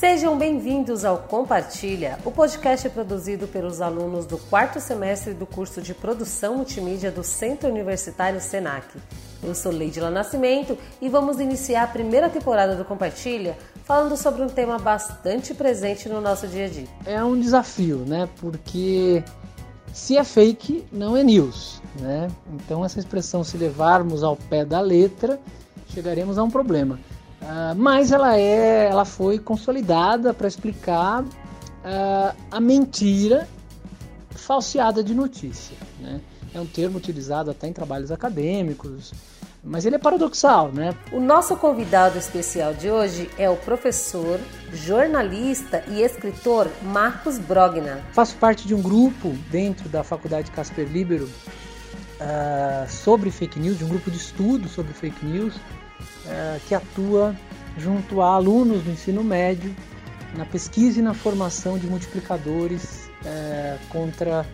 Sejam bem-vindos ao Compartilha, o podcast produzido pelos alunos do quarto semestre do curso de Produção Multimídia do Centro Universitário Senac. Eu sou Leidila Nascimento e vamos iniciar a primeira temporada do Compartilha falando sobre um tema bastante presente no nosso dia a dia. É um desafio, né? Porque se é fake, não é news, né? Então essa expressão se levarmos ao pé da letra, chegaremos a um problema. Uh, mas ela é, ela foi consolidada para explicar uh, a mentira falseada de notícia. Né? É um termo utilizado até em trabalhos acadêmicos, mas ele é paradoxal, né? O nosso convidado especial de hoje é o professor, jornalista e escritor Marcos Brogna. Faço parte de um grupo dentro da Faculdade Casper Libero uh, sobre fake news, de um grupo de estudo sobre fake news é, que atua junto a alunos do ensino médio na pesquisa e na formação de multiplicadores é, contra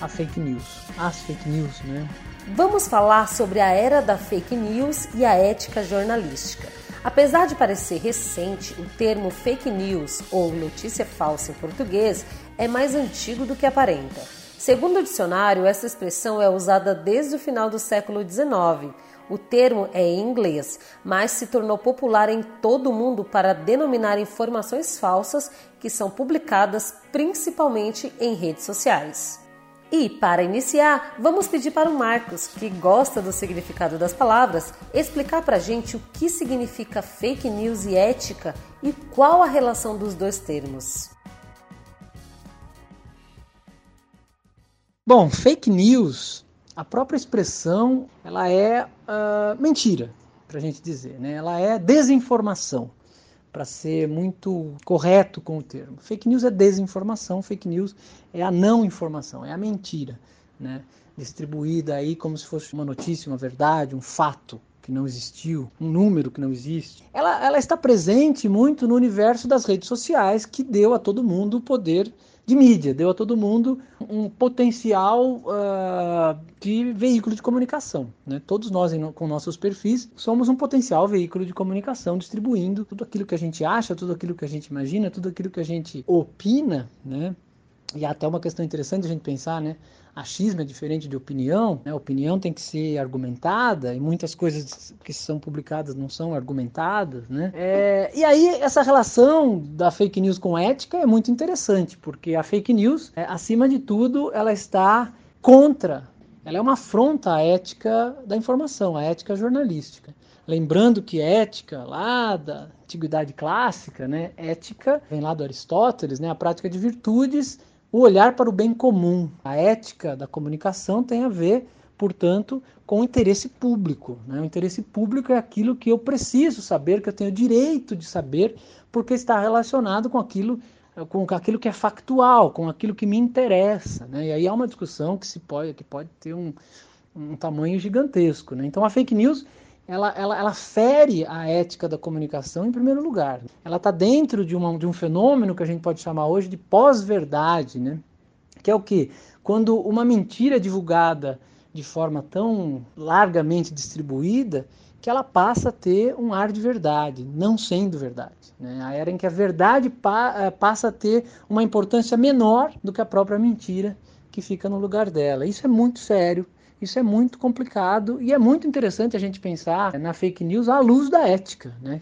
a fake news, as fake news, né? Vamos falar sobre a era da fake news e a ética jornalística. Apesar de parecer recente, o termo fake news ou notícia falsa em português é mais antigo do que aparenta. Segundo o dicionário, essa expressão é usada desde o final do século XIX o termo é em inglês, mas se tornou popular em todo o mundo para denominar informações falsas que são publicadas principalmente em redes sociais. E para iniciar, vamos pedir para o Marcos, que gosta do significado das palavras, explicar para a gente o que significa fake news e ética e qual a relação dos dois termos. Bom, fake news a própria expressão ela é uh, mentira, para a gente dizer, né? ela é desinformação, para ser muito correto com o termo. Fake news é desinformação, fake news é a não informação, é a mentira, né? distribuída aí como se fosse uma notícia, uma verdade, um fato que não existiu, um número que não existe. Ela, ela está presente muito no universo das redes sociais, que deu a todo mundo o poder de mídia, deu a todo mundo um potencial uh, de veículo de comunicação. Né? Todos nós, com nossos perfis, somos um potencial veículo de comunicação, distribuindo tudo aquilo que a gente acha, tudo aquilo que a gente imagina, tudo aquilo que a gente opina, né? E até uma questão interessante a gente pensar, né? Achismo é diferente de opinião, né? Opinião tem que ser argumentada e muitas coisas que são publicadas não são argumentadas, né? É, e aí essa relação da fake news com ética é muito interessante, porque a fake news, é, acima de tudo, ela está contra, ela é uma afronta à ética da informação, à ética jornalística. Lembrando que ética, lá da antiguidade clássica, né? Ética vem lá do Aristóteles, né? A prática de virtudes o olhar para o bem comum. A ética da comunicação tem a ver, portanto, com o interesse público. Né? O interesse público é aquilo que eu preciso saber, que eu tenho direito de saber, porque está relacionado com aquilo com aquilo que é factual, com aquilo que me interessa. Né? E aí há uma discussão que, se pode, que pode ter um, um tamanho gigantesco. Né? Então a fake news ela, ela, ela fere a ética da comunicação em primeiro lugar. Ela está dentro de, uma, de um fenômeno que a gente pode chamar hoje de pós-verdade, né? que é o que? Quando uma mentira é divulgada de forma tão largamente distribuída que ela passa a ter um ar de verdade, não sendo verdade. Né? A era em que a verdade pa eh, passa a ter uma importância menor do que a própria mentira que fica no lugar dela. Isso é muito sério, isso é muito complicado e é muito interessante a gente pensar na fake news à luz da ética. Né?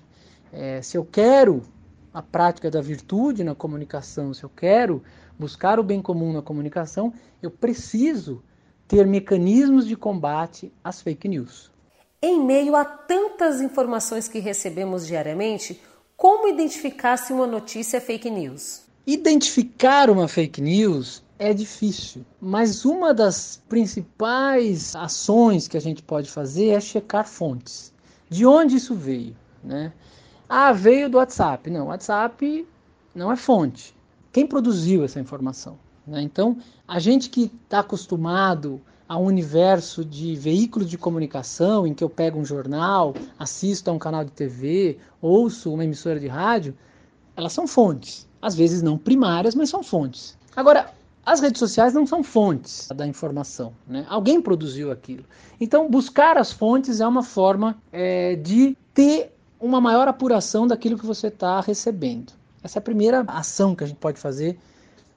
É, se eu quero a prática da virtude na comunicação, se eu quero buscar o bem comum na comunicação, eu preciso ter mecanismos de combate às fake news. Em meio a tantas informações que recebemos diariamente, como identificar se uma notícia é fake news? Identificar uma fake news é difícil, mas uma das principais ações que a gente pode fazer é checar fontes. De onde isso veio? Né? Ah, veio do WhatsApp. Não, WhatsApp não é fonte. Quem produziu essa informação? Né? Então, a gente que está acostumado a um universo de veículos de comunicação, em que eu pego um jornal, assisto a um canal de TV, ouço uma emissora de rádio, elas são fontes. Às vezes não primárias, mas são fontes. Agora, as redes sociais não são fontes da informação, né? Alguém produziu aquilo. Então, buscar as fontes é uma forma é, de ter uma maior apuração daquilo que você está recebendo. Essa é a primeira ação que a gente pode fazer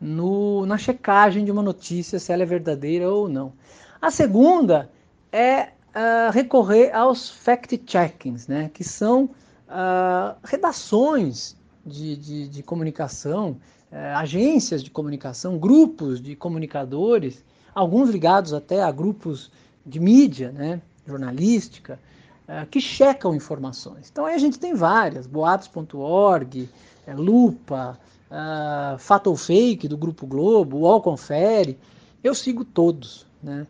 no, na checagem de uma notícia, se ela é verdadeira ou não. A segunda é uh, recorrer aos fact-checkings, né, que são uh, redações de, de, de comunicação, uh, agências de comunicação, grupos de comunicadores, alguns ligados até a grupos de mídia, né, jornalística, uh, que checam informações. Então aí a gente tem várias, boatos.org, é, Lupa, Fato ou Fake do Grupo Globo, UOL Confere, eu sigo todos. Né?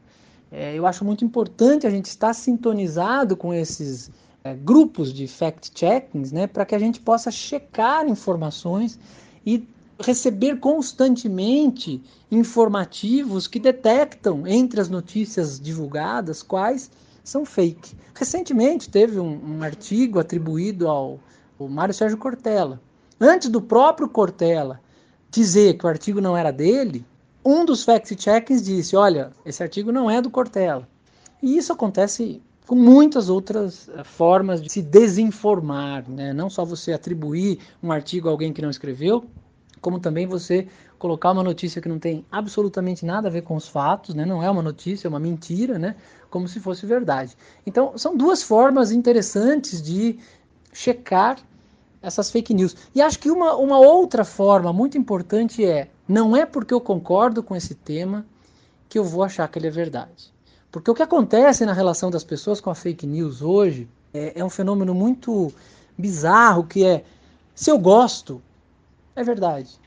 É, eu acho muito importante a gente estar sintonizado com esses é, grupos de fact-checkings, né, para que a gente possa checar informações e receber constantemente informativos que detectam entre as notícias divulgadas quais são fake. Recentemente teve um, um artigo atribuído ao, ao Mário Sérgio Cortella, Antes do próprio Cortella dizer que o artigo não era dele, um dos fact-checkings disse: olha, esse artigo não é do Cortella. E isso acontece com muitas outras eh, formas de se desinformar, né? não só você atribuir um artigo a alguém que não escreveu, como também você colocar uma notícia que não tem absolutamente nada a ver com os fatos, né? não é uma notícia, é uma mentira, né? como se fosse verdade. Então, são duas formas interessantes de checar essas fake news. E acho que uma, uma outra forma muito importante é: não é porque eu concordo com esse tema que eu vou achar que ele é verdade. Porque o que acontece na relação das pessoas com a fake news hoje é, é um fenômeno muito bizarro que é se eu gosto, é verdade.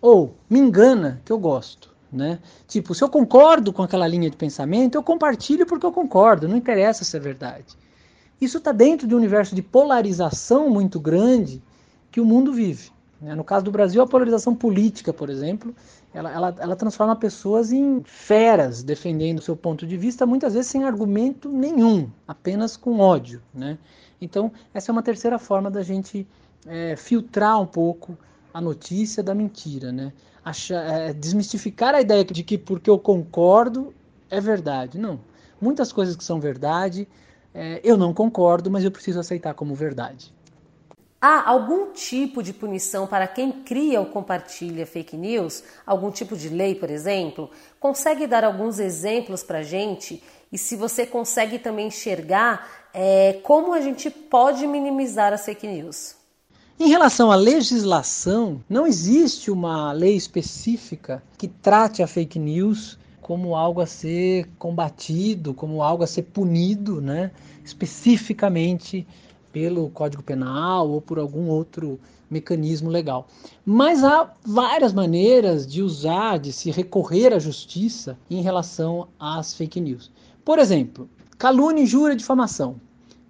Ou me engana que eu gosto. Né? Tipo, se eu concordo com aquela linha de pensamento, eu compartilho porque eu concordo, não interessa se é verdade. Isso está dentro de um universo de polarização muito grande que o mundo vive. Né? No caso do Brasil, a polarização política, por exemplo, ela, ela, ela transforma pessoas em feras defendendo o seu ponto de vista, muitas vezes sem argumento nenhum, apenas com ódio. Né? Então, essa é uma terceira forma da gente é, filtrar um pouco a notícia da mentira. Né? Achar, é, desmistificar a ideia de que porque eu concordo é verdade. Não. Muitas coisas que são verdade é, eu não concordo, mas eu preciso aceitar como verdade. Há algum tipo de punição para quem cria ou compartilha fake news? Algum tipo de lei, por exemplo? Consegue dar alguns exemplos para gente? E se você consegue também enxergar é, como a gente pode minimizar as fake news? Em relação à legislação, não existe uma lei específica que trate a fake news como algo a ser combatido, como algo a ser punido, né, especificamente pelo Código Penal ou por algum outro mecanismo legal. Mas há várias maneiras de usar, de se recorrer à justiça em relação às fake news. Por exemplo, calúnia, injúria difamação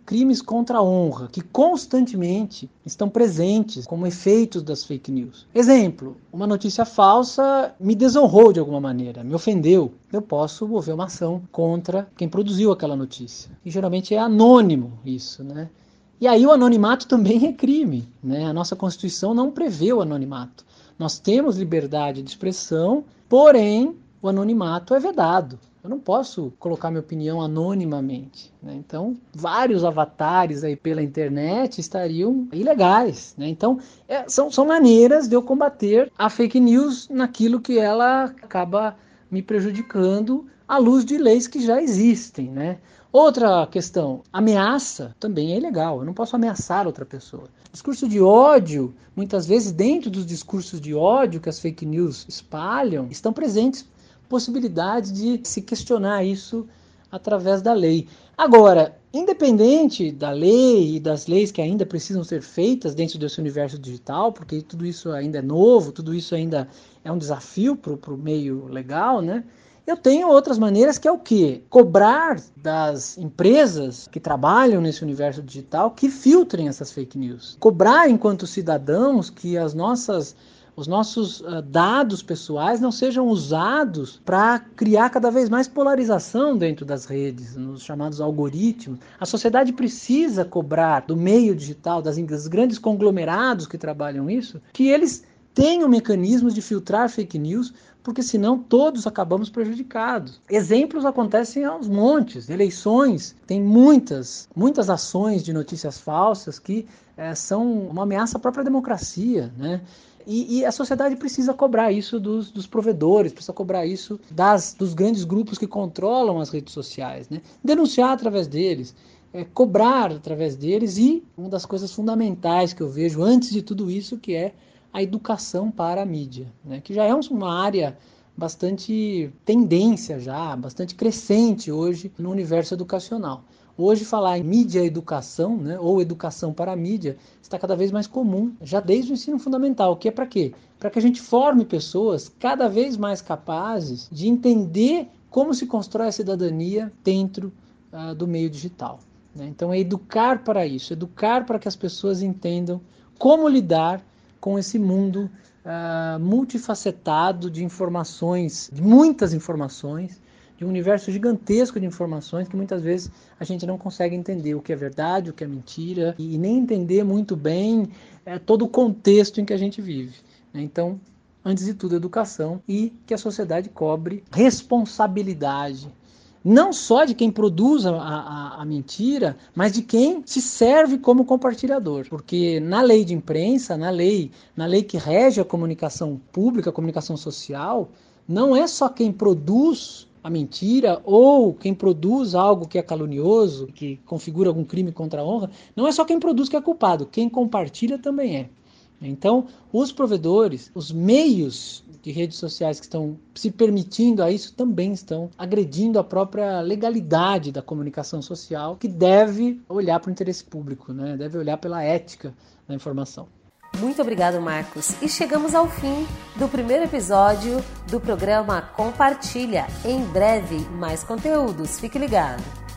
crimes contra a honra, que constantemente estão presentes como efeitos das fake news. Exemplo: uma notícia falsa me desonrou de alguma maneira, me ofendeu. Eu posso mover uma ação contra quem produziu aquela notícia. E geralmente é anônimo isso, né? E aí o anonimato também é crime, né? A nossa Constituição não prevê o anonimato. Nós temos liberdade de expressão, porém o anonimato é vedado. Eu não posso colocar minha opinião anonimamente. Né? Então, vários avatares aí pela internet estariam ilegais. Né? Então, é, são, são maneiras de eu combater a fake news naquilo que ela acaba me prejudicando à luz de leis que já existem. Né? Outra questão, ameaça também é ilegal. Eu não posso ameaçar outra pessoa. Discurso de ódio, muitas vezes dentro dos discursos de ódio que as fake news espalham, estão presentes possibilidade de se questionar isso através da lei. Agora, independente da lei e das leis que ainda precisam ser feitas dentro desse universo digital, porque tudo isso ainda é novo, tudo isso ainda é um desafio para o meio legal, né? Eu tenho outras maneiras que é o que? Cobrar das empresas que trabalham nesse universo digital que filtrem essas fake news. Cobrar enquanto cidadãos que as nossas os nossos uh, dados pessoais não sejam usados para criar cada vez mais polarização dentro das redes, nos chamados algoritmos. A sociedade precisa cobrar do meio digital, das, dos grandes conglomerados que trabalham isso, que eles tenham mecanismos de filtrar fake news, porque senão todos acabamos prejudicados. Exemplos acontecem aos montes, eleições, tem muitas, muitas ações de notícias falsas que é, são uma ameaça à própria democracia, né? E, e, a sociedade precisa cobrar isso dos, dos, provedores, precisa cobrar isso das, dos grandes grupos que controlam as redes sociais, né? denunciar através deles, é, cobrar através deles e uma das coisas fundamentais que eu vejo antes de tudo isso que é a educação para a mídia, né? que já é uma área bastante tendência já, bastante crescente hoje no universo educacional. Hoje falar em mídia educação, né, ou educação para a mídia, está cada vez mais comum, já desde o ensino fundamental, que é para quê? Para que a gente forme pessoas cada vez mais capazes de entender como se constrói a cidadania dentro uh, do meio digital. Né? Então é educar para isso, educar para que as pessoas entendam como lidar com esse mundo uh, multifacetado de informações, de muitas informações, de um universo gigantesco de informações que muitas vezes a gente não consegue entender o que é verdade, o que é mentira e nem entender muito bem é, todo o contexto em que a gente vive. Né? Então, antes de tudo, educação e que a sociedade cobre responsabilidade não só de quem produz a, a, a, mentira, mas de quem se serve como compartilhador. Porque na lei de imprensa, na lei, na lei que rege a comunicação pública, a comunicação social, não é só quem produz a mentira ou quem produz algo que é calunioso, que configura algum crime contra a honra, não é só quem produz que é culpado, quem compartilha também é. Então, os provedores, os meios de redes sociais que estão se permitindo a isso também estão agredindo a própria legalidade da comunicação social, que deve olhar para o interesse público, né? deve olhar pela ética da informação. Muito obrigado, Marcos. E chegamos ao fim do primeiro episódio do programa Compartilha. Em breve, mais conteúdos. Fique ligado.